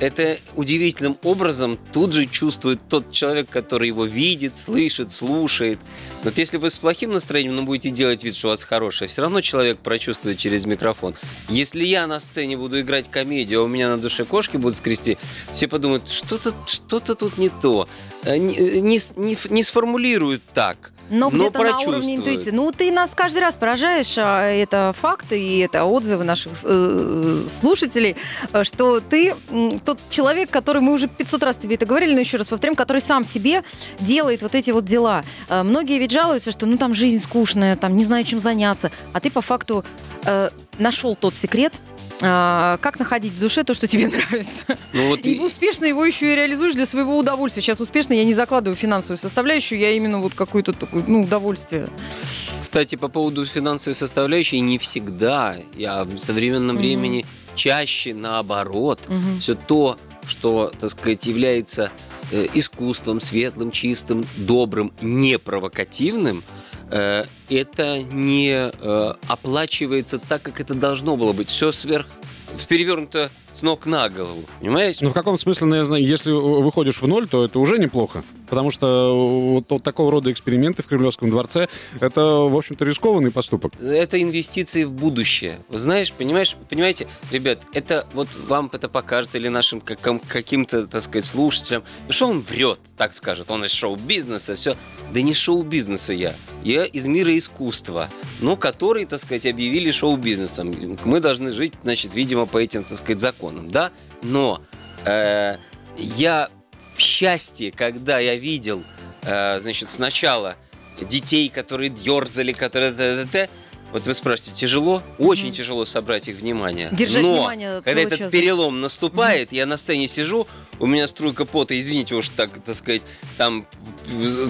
это удивительным образом тут же чувствует тот человек, который его видит, слышит, слушает. Вот если вы с плохим настроением, но будете делать вид, что у вас хорошее, все равно человек прочувствует через микрофон. Если я на сцене буду играть комедию, а у меня на душе кошки будут скрести, все подумают, что-то что тут не то. Э, Не, с- не не сформулируют так. Но где-то на уровне интуиции. Ну, ты нас каждый раз поражаешь, а это факты и это отзывы наших э, слушателей, э, что ты тот человек, который, мы уже 500 раз тебе это говорили, но еще раз повторим, который сам себе делает вот эти вот дела. Э, Многие ведь жалуются, что ну там жизнь скучная, там не знаю, чем заняться, а ты по факту э, нашел тот секрет, э, как находить в душе то, что тебе <laughs> нравится. Ну, вот И и- успешно его еще и реализуешь для своего удовольствия. Сейчас успешно я не закладываю финансовую составляющую, я именно вот какое-то такое, ну, удовольствие. Кстати, по поводу финансовой составляющей, не всегда, я в современном Мгм. времени чаще наоборот. Мгм. Все то, что, так сказать, является э, искусством, светлым, чистым, добрым, непровокативным, это не э, оплачивается так, как это должно было быть. Все сверх перевернуто с ног на голову. Понимаете? Ну, в каком смысле, знаю, если выходишь в ноль, то это уже неплохо. Потому что вот, вот такого рода эксперименты в Кремлевском дворце — это, в общем-то, рискованный поступок. Это инвестиции в будущее. Вы знаешь, понимаешь, понимаете, ребят, это вот вам это покажется или нашим каким-то, так сказать, слушателям. Ну что он врет, так скажет, он из шоу-бизнеса, все. Да не шоу-бизнеса я. Я из мира искусства, ну, который, так сказать, объявили шоу-бизнесом. Мы должны жить, значит, видимо, по этим, так сказать, законам, да? Но э, я в счастье, когда я видел, э, значит, сначала детей, которые дерзали, которые... т-т-т. Вот вы спрашиваете, тяжело? Очень тяжело собрать их внимание. Держать Но внимание когда этот час, перелом наступает, я на сцене сижу, у меня струйка пота, извините уж так, так сказать, там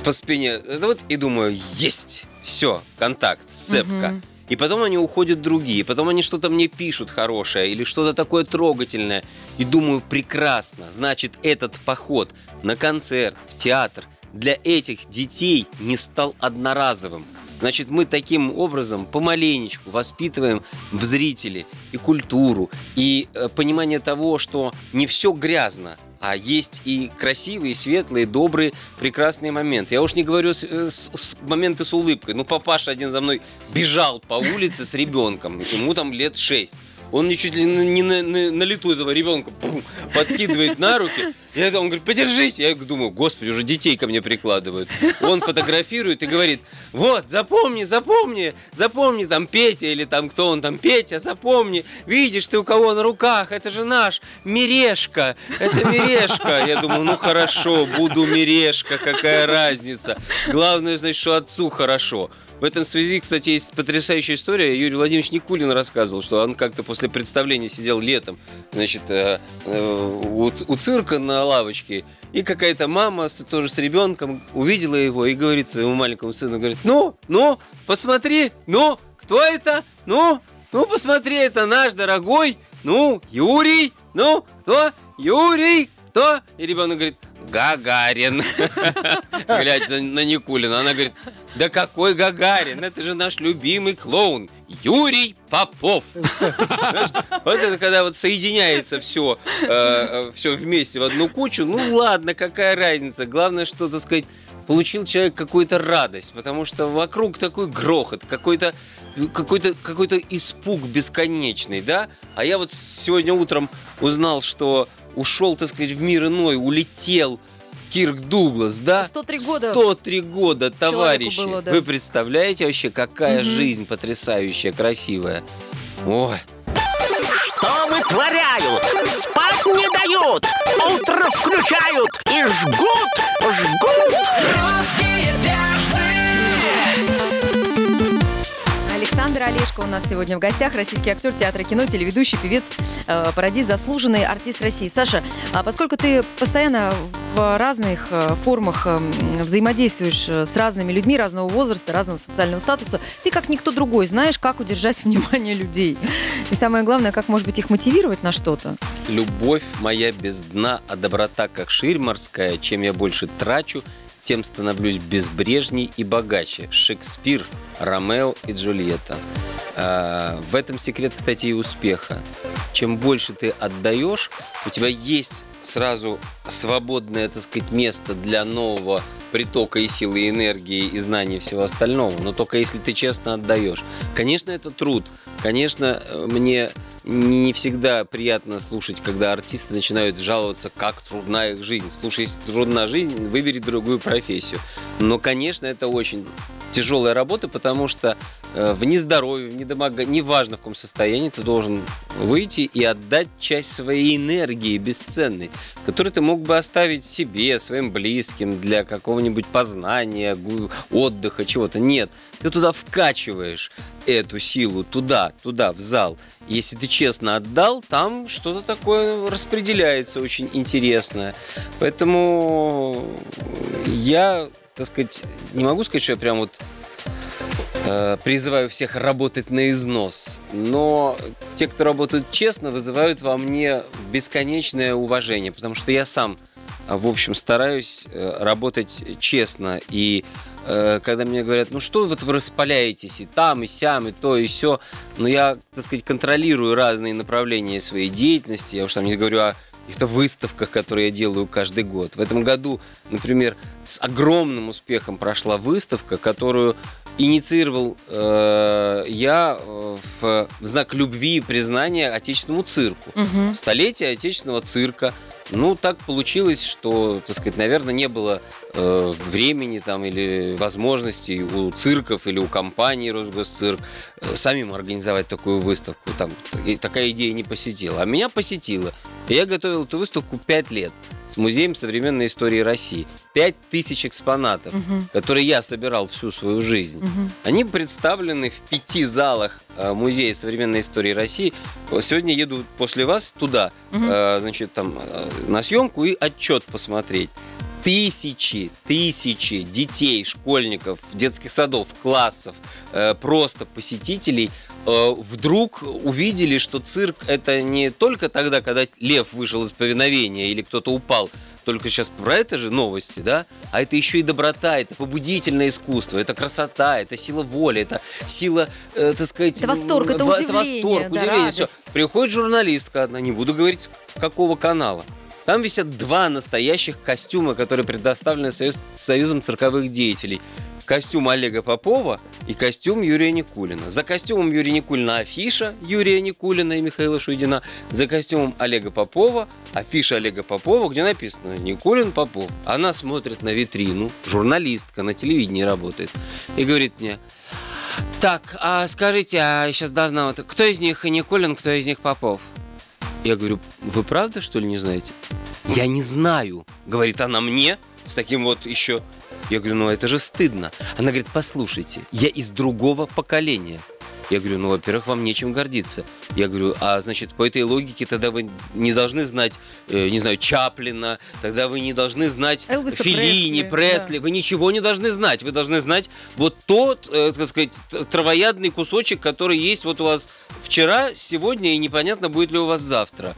по спине, это вот, и думаю, есть, все, контакт, сцепка. Мгм. И потом они уходят другие, потом они что-то мне пишут хорошее или что-то такое трогательное. И думаю, прекрасно, значит, этот поход на концерт, в театр для этих детей не стал одноразовым. Значит, мы таким образом помаленечку воспитываем в зрителе и культуру, и э, понимание того, что не все грязно, а есть и красивые, светлые, добрые, прекрасные моменты. Я уж не говорю с, э, с- с- моменты с улыбкой. Ну, папаша один за мной бежал по улице с ребенком, ему там лет шесть. Он чуть ли не на, на- на лету этого ребенка пум, подкидывает на руки. Это он говорит, подержись. Я думаю, господи, уже детей ко мне прикладывают. Он фотографирует и говорит, вот, запомни, запомни, запомни, там Петя или там кто он там, Петя, запомни, видишь ты у кого на руках, это же наш, Мирешка, это Мирешка. Я думаю, ну хорошо, буду Мирешка, какая разница. Главное, значит, что отцу хорошо. В этом связи, кстати, есть потрясающая история. Юрий Владимирович Никулин рассказывал, что он как-то после представления сидел летом, значит, э, э, у, ц- у цирка на лавочке, и какая-то мама тоже с ребенком увидела его и говорит своему маленькому сыну, говорит, ну, ну, посмотри, ну, кто это? Ну, ну, посмотри, это наш дорогой, ну, Юрий, ну, кто? Юрий, кто? И ребенок говорит, Гагарин. <laughs> Глядя на, на Никулина, она говорит, да какой Гагарин? Это же наш любимый клоун Юрий Попов. Знаешь, вот это когда вот соединяется все, все вместе в одну кучу. Ну ладно, какая разница? Главное, что, так сказать, получил человек какую-то радость, потому что вокруг такой грохот, какой-то какой-то какой-то испуг бесконечный, да? А я вот сегодня утром узнал, что ушел, так сказать, в мир иной, улетел Кирк Дуглас, да? 103 года. 103 года, товарищи. было, да. Вы представляете вообще, какая жизнь потрясающая, красивая? Ой. Что вытворяют? Спать не дают, утро включают и жгут, жгут. Русские Александр Олешко у нас сегодня в гостях, российский актер театра кино, телеведущий, певец, э, пародист, заслуженный артист России. Саша, а поскольку ты постоянно в разных э, формах э, м, взаимодействуешь э, с разными людьми разного возраста, разного социального статуса, ты как никто другой знаешь, как удержать <laughs> внимание людей. И самое главное, как, может быть, их мотивировать на что-то. Любовь моя без дна, а доброта как ширь морская. Чем я больше трачу, тем становлюсь безбрежней и богаче. Шекспир, Ромео и Джульетта. А, В этом секрет, кстати, и успеха. Чем больше ты отдаешь, у тебя есть сразу свободное, так сказать, место для нового притока и силы, и энергии, и знаний и всего остального. Но только если ты честно отдаешь. Конечно, это труд. Конечно, э, мне не всегда приятно слушать, когда артисты начинают жаловаться, как трудна их жизнь. Слушай, если трудна жизнь, выбери другую профессию. Но, конечно, это очень тяжелая работа, потому что э, в нездоровье, в недомога, неважно в каком состоянии, ты должен выйти и отдать часть своей энергии бесценной, которую ты мог бы оставить себе, своим близким, для какого-нибудь познания, гу- отдыха, чего-то. Нет, ты туда вкачиваешь эту силу, туда, туда, в зал. Если ты честно отдал, там что-то такое распределяется очень интересное. Поэтому я, так сказать, не могу сказать, что я прям вот э, призываю всех работать на износ. Но те, кто работают честно, вызывают во мне бесконечное уважение, потому что я сам, в общем, стараюсь э, работать честно. И э, когда мне говорят, ну что вот вы распаляетесь и там, и сям, и то, и все, но я, так сказать, контролирую разные направления своей деятельности. Я уж там не говорю о каких-то выставках, которые я делаю каждый год. В этом году, например, с огромным успехом прошла выставка, которую инициировал э, я э, в, в знак любви и признания отечественному цирку. Столетие отечественного цирка. Ну, так получилось, что, так сказать, наверное, не было э, времени там или возможностей у цирков или у компании Росгосцирк э, самим организовать такую выставку. Там такая идея не посетила. А меня посетила. Я готовил эту выставку 5 лет с Музеем современной истории России. 5 тысяч экспонатов, которые я собирал всю свою жизнь. Они представлены в пяти залах э, Музея современной истории России. Сегодня еду после вас туда, э, значит, там э, на съемку и отчет посмотреть. Тысячи, тысячи детей, школьников, детских садов, классов, э, просто посетителей э, вдруг увидели, что цирк это не только тогда, когда лев вышел из повиновения или кто-то упал, только сейчас про это же новости, да? А это еще и доброта, это побудительное искусство, это красота, это сила воли, это сила, э, так сказать... Это восторг, это удивление, восторг, да, удивление, все. Приходит журналистка одна, не буду говорить, какого канала. Там висят два настоящих костюма, которые предоставлены Союз- Союзом цирковых деятелей. Костюм Олега Попова и костюм Юрия Никулина. За костюмом Юрия Никулина афиша Юрия Никулина и Михаила Шуйдина. За костюмом Олега Попова афиша Олега Попова, где написано «Никулин Попов». Она смотрит на витрину, журналистка, на телевидении работает, и говорит мне, так, а скажите, а сейчас должна вот... Кто из них Никулин, кто из них Попов? Я говорю, вы правда, что ли, не знаете? Я не знаю, говорит она мне, с таким вот еще. Я говорю, ну это же стыдно. Она говорит, послушайте, я из другого поколения. Я говорю, ну, во-первых, вам нечем гордиться. Я говорю, а значит, по этой логике тогда вы не должны знать, э, не знаю, Чаплина, тогда вы не должны знать Элвиса Филини, Пресли, Пресли, вы ничего не должны знать. Вы должны знать вот тот, э, так сказать, травоядный кусочек, который есть вот у вас вчера, сегодня и непонятно, будет ли у вас завтра.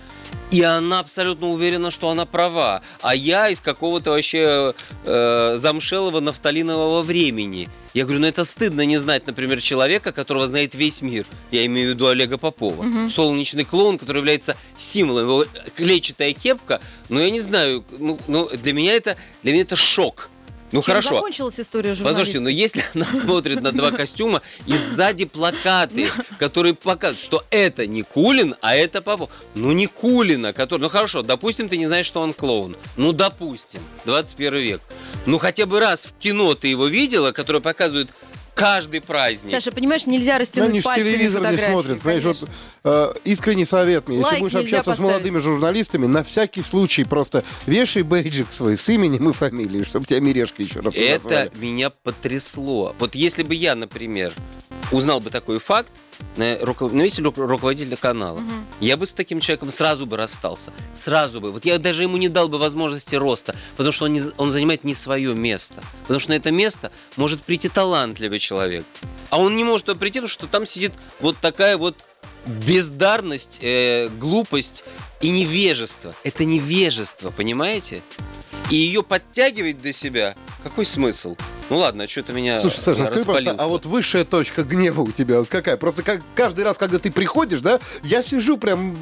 И она абсолютно уверена, что она права. А я из какого-то вообще э, замшелого нафталинового времени. Я говорю, ну это стыдно не знать, например, человека, которого знает весь мир. Я имею в виду Олега Попова. Солнечный клоун, который является символом. Его клетчатая кепка. Ну, я не знаю, ну, ну, для меня это для меня это шок. Ну Чем хорошо. закончилась история журналиста? Послушайте, но если она смотрит на два костюма и сзади плакаты, которые показывают, что это не Кулин, а это Попов. Ну не Кулина, который... Ну хорошо, допустим, ты не знаешь, что он клоун. Ну допустим, 21 век. Ну хотя бы раз в кино ты его видела, которое показывает каждый праздник. Саша, понимаешь, нельзя Да растянуть они же пальцами телевизор не смотрят. Понимаешь, вот э, искренний совет мне. Если Лайк будешь нельзя общаться с поставить. молодыми журналистами, на всякий случай просто вешай бейджик свой с именем и фамилией, чтобы тебя Мирешка еще раз Это назвали. меня потрясло. Вот если бы я, например, узнал бы такой факт, руко- ну, если ру- руководителя канала, я бы с таким человеком сразу бы расстался. Сразу бы. Вот я даже ему не дал бы возможности роста, потому что он, не он занимает не свое место. Потому что на это место может прийти талантливый человек. А он не может туда прийти, потому что там сидит вот такая вот бездарность, э, глупость и невежество. Это невежество, понимаете? И ее подтягивать до себя, какой смысл? Ну ладно, а что-то меня Слушай, Саша, скажи, распалился. а вот высшая точка гнева у тебя вот какая? Просто как каждый раз, когда ты приходишь, да, я сижу прям,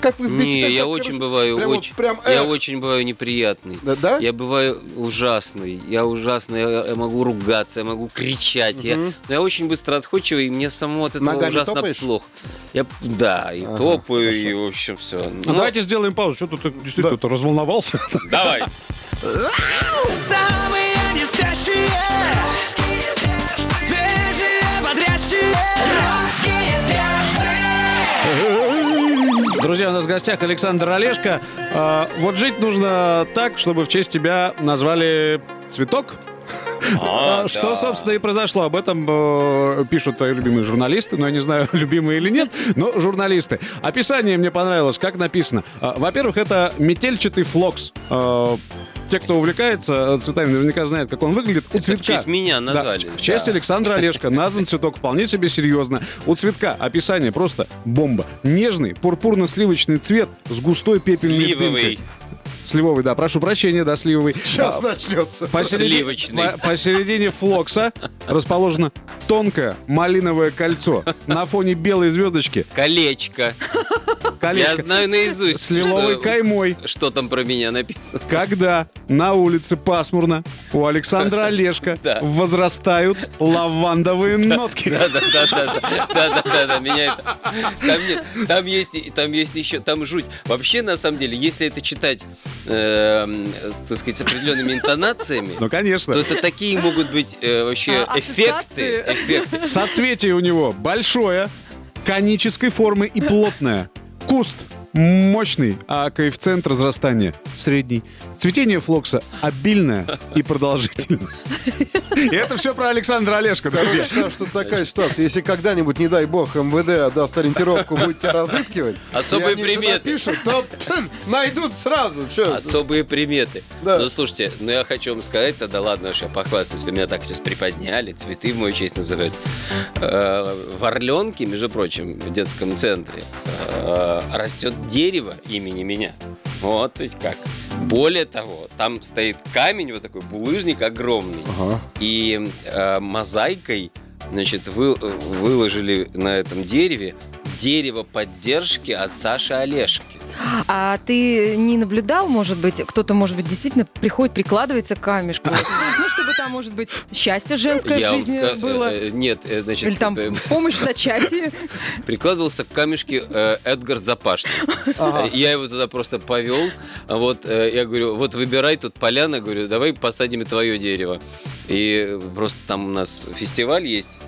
как вы Не, так, я очень короче, бываю, прям вот очень, прям, я очень бываю неприятный. Да, да? Я бываю ужасный, я ужасный, я, я могу ругаться, я могу кричать, я, но я очень быстро отходчивый, и мне самому от этого Ногами ужасно топаешь? плохо. Я, да, и Ага, топаю, хорошо. и в общем все. Ну, давайте сделаем паузу. Что тут действительно ты разволновался? Давай. Самые не спящие Свежие, бодрящие Русские перцы Друзья, у нас в гостях Александр Олешко. А, вот жить нужно так, чтобы в честь тебя назвали цветок. А, Что, собственно, и произошло. Об этом э, пишут твои любимые журналисты. Но я не знаю, <laughs> любимые или нет, но журналисты. Описание мне понравилось, как написано. А, Во-первых, это метельчатый флокс. А, Те, кто увлекается цветами, наверняка знают, как он выглядит. У Это в цветка. честь меня Да, назвали. в честь Да. Александра Олешко назван цветок вполне себе серьезно. У цветка описание просто бомба. Нежный пурпурно-сливочный цвет с густой пепельной Сливовый. дымкой. Сливовый, да, прошу прощения, да, сливовый. Сейчас А, начнется. посереди- Сливочный. по- посередине флокса расположено тонкое малиновое кольцо. На фоне белой звездочки Колечко. Колечко Я знаю наизусть, с лиловой что, каймой. что там про меня написано. Когда на улице пасмурно у Александра <laughs> Олешко Да. возрастают лавандовые нотки. Да, да, да, да, да, да, да, да, меня это. Там нет, там есть, и- там есть еще, там жуть. Вообще, на самом деле, если это читать, эм, с, так сказать, с определенными интонациями, Ну, конечно. то это такие могут быть э, вообще А, эффекты, ассоциации. эффекты. Соцветие у него большое, конической формы и плотное. custo. Мощный, а коэффициент разрастания средний. Цветение флокса обильное и продолжительное. И это все про Александра Олешко, Короче, друзья. Саш, тут такая ситуация. Если когда-нибудь, не дай бог, МВД даст ориентировку, будет тебя разыскивать, Особые приметы. пишут, то найдут сразу. Особые приметы. Да. Ну, слушайте, ну я хочу вам сказать, тогда ладно, уж я похвастаюсь, вы меня так сейчас приподняли, цветы в мою честь называют. Э, В Орленке, между прочим, в детском центре, э, растет дерево имени меня. Вот ведь как. Более того, там стоит камень, вот такой булыжник огромный. Ага. И э, мозаикой, значит, вы- выложили на этом дереве дерево поддержки от Саши Олешки. А ты не наблюдал, может быть, кто-то, может быть, действительно приходит, прикладывается к камешку, <laughs> ну, чтобы там, может быть, счастье женское Я в жизни ска- было, э, э, Нет, э, значит, или там <laughs> помощь в зачатии. прикладывался к камешке Эдгар Запашный. Ага. Я его туда просто повел. А Вот я говорю, вот выбирай тут поляна, говорю, давай посадим и твое дерево. И просто там у нас фестиваль есть.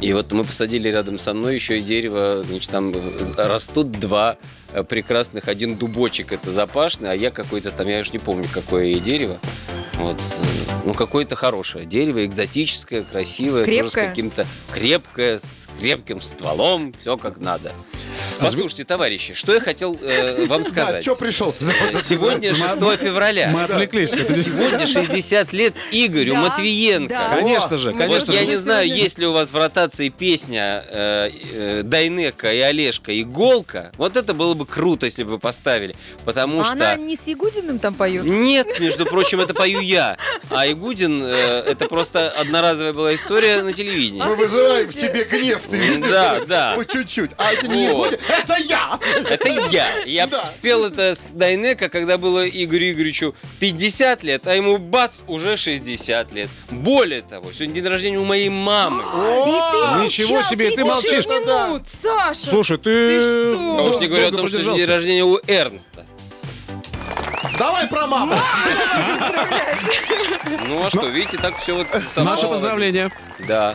И вот мы посадили рядом со мной еще и дерево, значит, там растут два э, прекрасных, один дубочек это запашный, а я какой-то там, я уж не помню, какое дерево. Вот, э, ну, какое-то хорошее дерево, экзотическое, красивое, тоже с Крепкое? каким-то крепкое, с крепким стволом, все как надо. Послушайте, товарищи, что я хотел э, вам <laughs> Да, сказать. что пришел? Э, Сегодня 6 февраля. Мы отвлеклись. <laughs> Сегодня 60 лет Игорю Да, Матвиенко. да. Конечно же, конечно Вот я не знаю, есть ли у вас в ротации песня э, э, Дайнека и Олежка «Иголка». Вот это было бы круто, если бы вы поставили. Потому что... Она не с Ягудиным там поет? Нет, <laughs> между прочим, это пою я. А Игудин, э, это просто одноразовая была история на телевидении. Мы вызываем в тебе гнев, ты видишь? Да, да. По чуть-чуть. А это не Вот. Егорь, это я! Это я. Я Да. спел это с Дайнека, когда было Игорю Игоревичу 50 лет, а ему бац, уже 60 лет. Более того, сегодня день рождения у моей мамы. Ничего себе, ты 36 молчишь. минут, Саша! Слушай, ты... Что? А уж не говоря о том, что день рождения у Эрнста. Давай про маму. Ну а что, видите, так все вот. Наше поздравление. Да.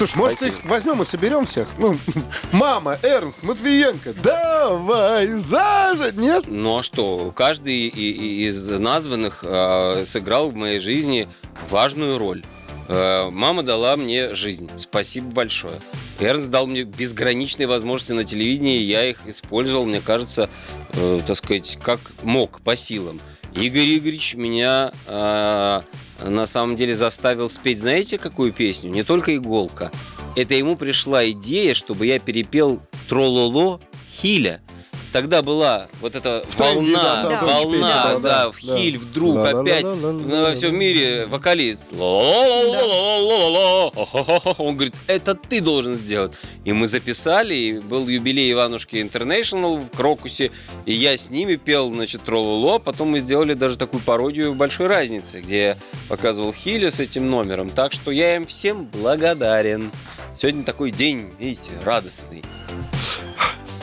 Слушай, может, Спасибо. их возьмем и соберем всех? Ну, <laughs> мама, Эрнст, Матвиенко, давай зажить, нет? Ну а что, каждый из названных э, сыграл в моей жизни важную роль. Э, мама дала мне жизнь. Спасибо большое. Эрнст дал мне безграничные возможности на телевидении, я их использовал, мне кажется, э, так сказать, как мог, по силам. Игорь Игоревич меня э, на самом деле заставил спеть, знаете, какую песню? Не только «Иголка». Это ему пришла идея, чтобы я перепел «Трололо» Хиля. Тогда была вот эта В тренде, волна, да, да, волна, песня, да, да, в. Хиль вдруг опять во всем мире вокалист. Он говорит, это ты должен сделать. И мы записали, и был юбилей Иванушки Интернешнл в Крокусе, и я с ними пел, значит, троллоло. Потом мы сделали даже такую пародию большой разницы, где я показывал Хиля с этим номером. Так что я им всем благодарен. Сегодня такой день, видите, радостный.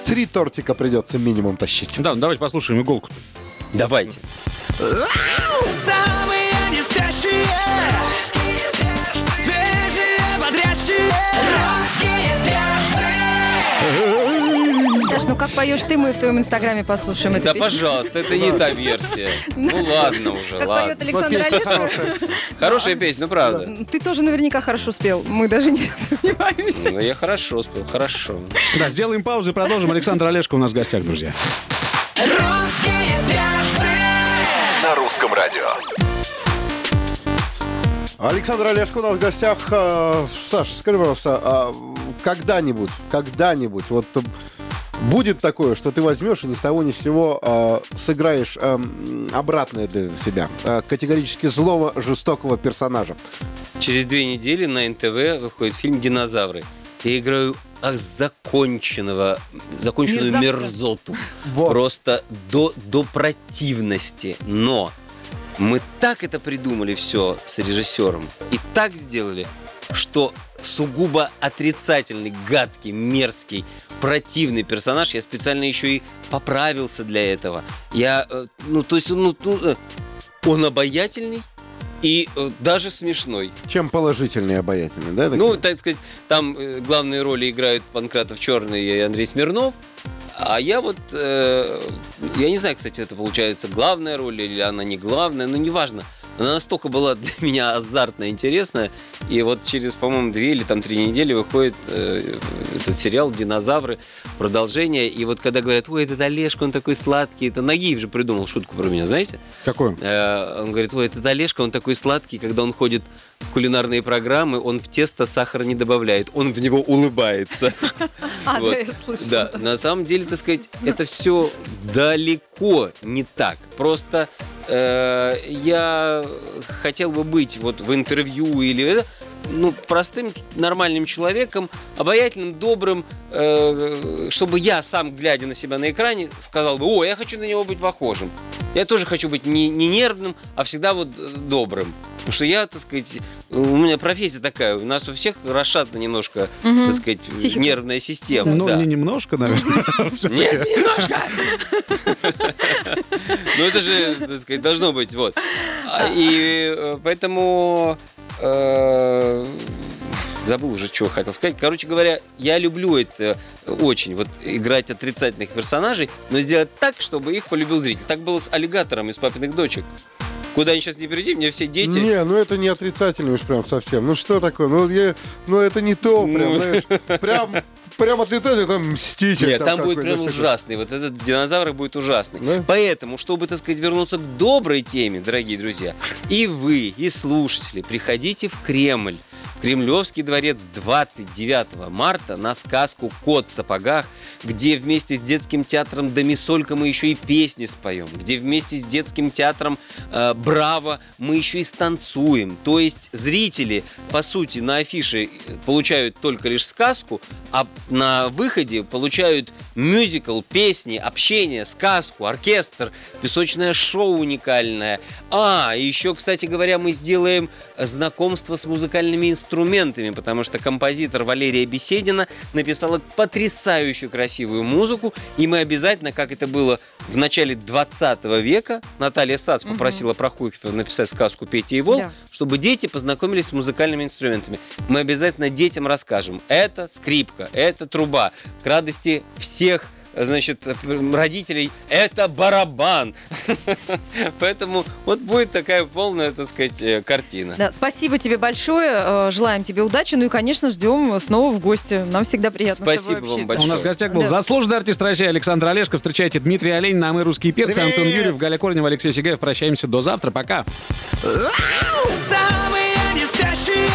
Три тортика придется минимум тащить. Да, ну давайте послушаем иголку. Давайте. Самые не спящие ну как поешь ты, мы в твоем инстаграме послушаем эту Да, песню. пожалуйста, это не та версия. Ну ладно уже, Как поет ладно. Александр Олешко. Хорошая песня, ну правда. Ты тоже наверняка хорошо спел, мы даже не <laughs> сомневаемся. Ну я хорошо спел, хорошо. Да, сделаем паузу и продолжим. Александр Олешко у нас в гостях, друзья. Русские перцы На русском радио. Александр Олешко у нас в гостях. Э, Саш, скажи, пожалуйста, а когда-нибудь, когда-нибудь, вот э, будет такое, что ты возьмешь и ни с того ни с сего э, сыграешь э, обратное для себя, э, категорически злого, жестокого персонажа. Через две недели на НТВ выходит фильм «Динозавры». Я играю а, законченного, законченную Мерзавца. мерзоту. Вот. Просто до, до противности. Но мы так это придумали все с режиссером и так сделали, что сугубо отрицательный, гадкий, мерзкий, противный персонаж. Я специально еще и поправился для этого. Я, э, ну, то есть, ну, э, он обаятельный и э, даже смешной. Чем положительный обаятельный, да? такой? Ну, так сказать, там э, главные роли играют Панкратов Черный и Андрей Смирнов. А я вот, э, я не знаю, кстати, это получается главная роль или она не главная, но неважно. Она настолько была для <laughs> меня азартная, интересная. И вот через, по-моему, две или там три недели выходит э, этот сериал «Динозавры», продолжение. И вот когда говорят, ой, этот Олежка, он такой сладкий. Это Нагиев же придумал шутку про меня, знаете? Какой? Э, Он говорит, ой, этот Олежка, он такой сладкий, когда он ходит в кулинарные программы, он в тесто сахар не добавляет, он в него улыбается. <laughs> А, Вот. да, я слышала. Да, на самом деле, так сказать, это все далеко не так. Просто я хотел бы быть вот в интервью или ну, простым, нормальным человеком, обаятельным, добрым, э, чтобы я сам, глядя на себя на экране, сказал бы, о, я хочу на него быть похожим. Я тоже хочу быть не, не нервным, а всегда вот э, добрым. Потому что я, так сказать, у меня профессия такая, у нас у всех расшатана немножко, так сказать, Психика. нервная система. Ну, да. не немножко, наверное. <laughs> всё-таки. Нет, немножко. Ну это же, так сказать, должно быть, вот. А, И э, поэтому э, забыл уже, что хотел сказать. Короче говоря, я люблю это очень, вот играть отрицательных персонажей, но сделать так, чтобы их полюбил зритель. Так было с аллигатором из папиных дочек. Куда они сейчас не перейти, мне все дети. Не, ну это не отрицательный уж прям совсем. Ну что такое? Ну, я, ну это не то, прям, Ну. <laughs> знаешь, прям прям отлетали, там мститель. Нет, там будет какой-то прям ужасный. Вот этот динозавр будет ужасный. Да? Поэтому, чтобы, так сказать, вернуться к доброй теме, дорогие друзья, и вы, и слушатели, приходите в Кремль. Кремлевский дворец 29 марта на сказку «Кот в сапогах», где вместе с детским театром «Домисолька» мы еще и песни споем, где вместе с детским театром э, «Браво» мы еще и станцуем. То есть зрители, по сути, на афише получают только лишь сказку, а на выходе получают мюзикл, песни, общение, сказку, оркестр, песочное шоу уникальное. А, еще, кстати говоря, мы сделаем знакомство с музыкальными инструментами, потому что композитор Валерия Беседина написала потрясающую красивую музыку, и мы обязательно, как это было в начале 20 века, Наталья Сац попросила Прохуйкова написать сказку «Петя и Волк», Да. чтобы дети познакомились с музыкальными инструментами. Мы обязательно детям расскажем. Это скрипка, это труба. К радости всех значит, родителей, это барабан. <laughs> Поэтому вот будет такая полная, так сказать, э, картина. Да, спасибо тебе большое. э, Желаем тебе удачи. Ну и, конечно, ждем снова в гости. Нам всегда приятно с Спасибо тобой вам большое. У нас в гостях был Да. заслуженный артист России Александр Олешко. Встречайте Дмитрий Олень, а мы русские перцы, Антон Юрьев, Галя Корнева, Алексей Сигаев. Прощаемся до завтра. Пока. Самые не спящие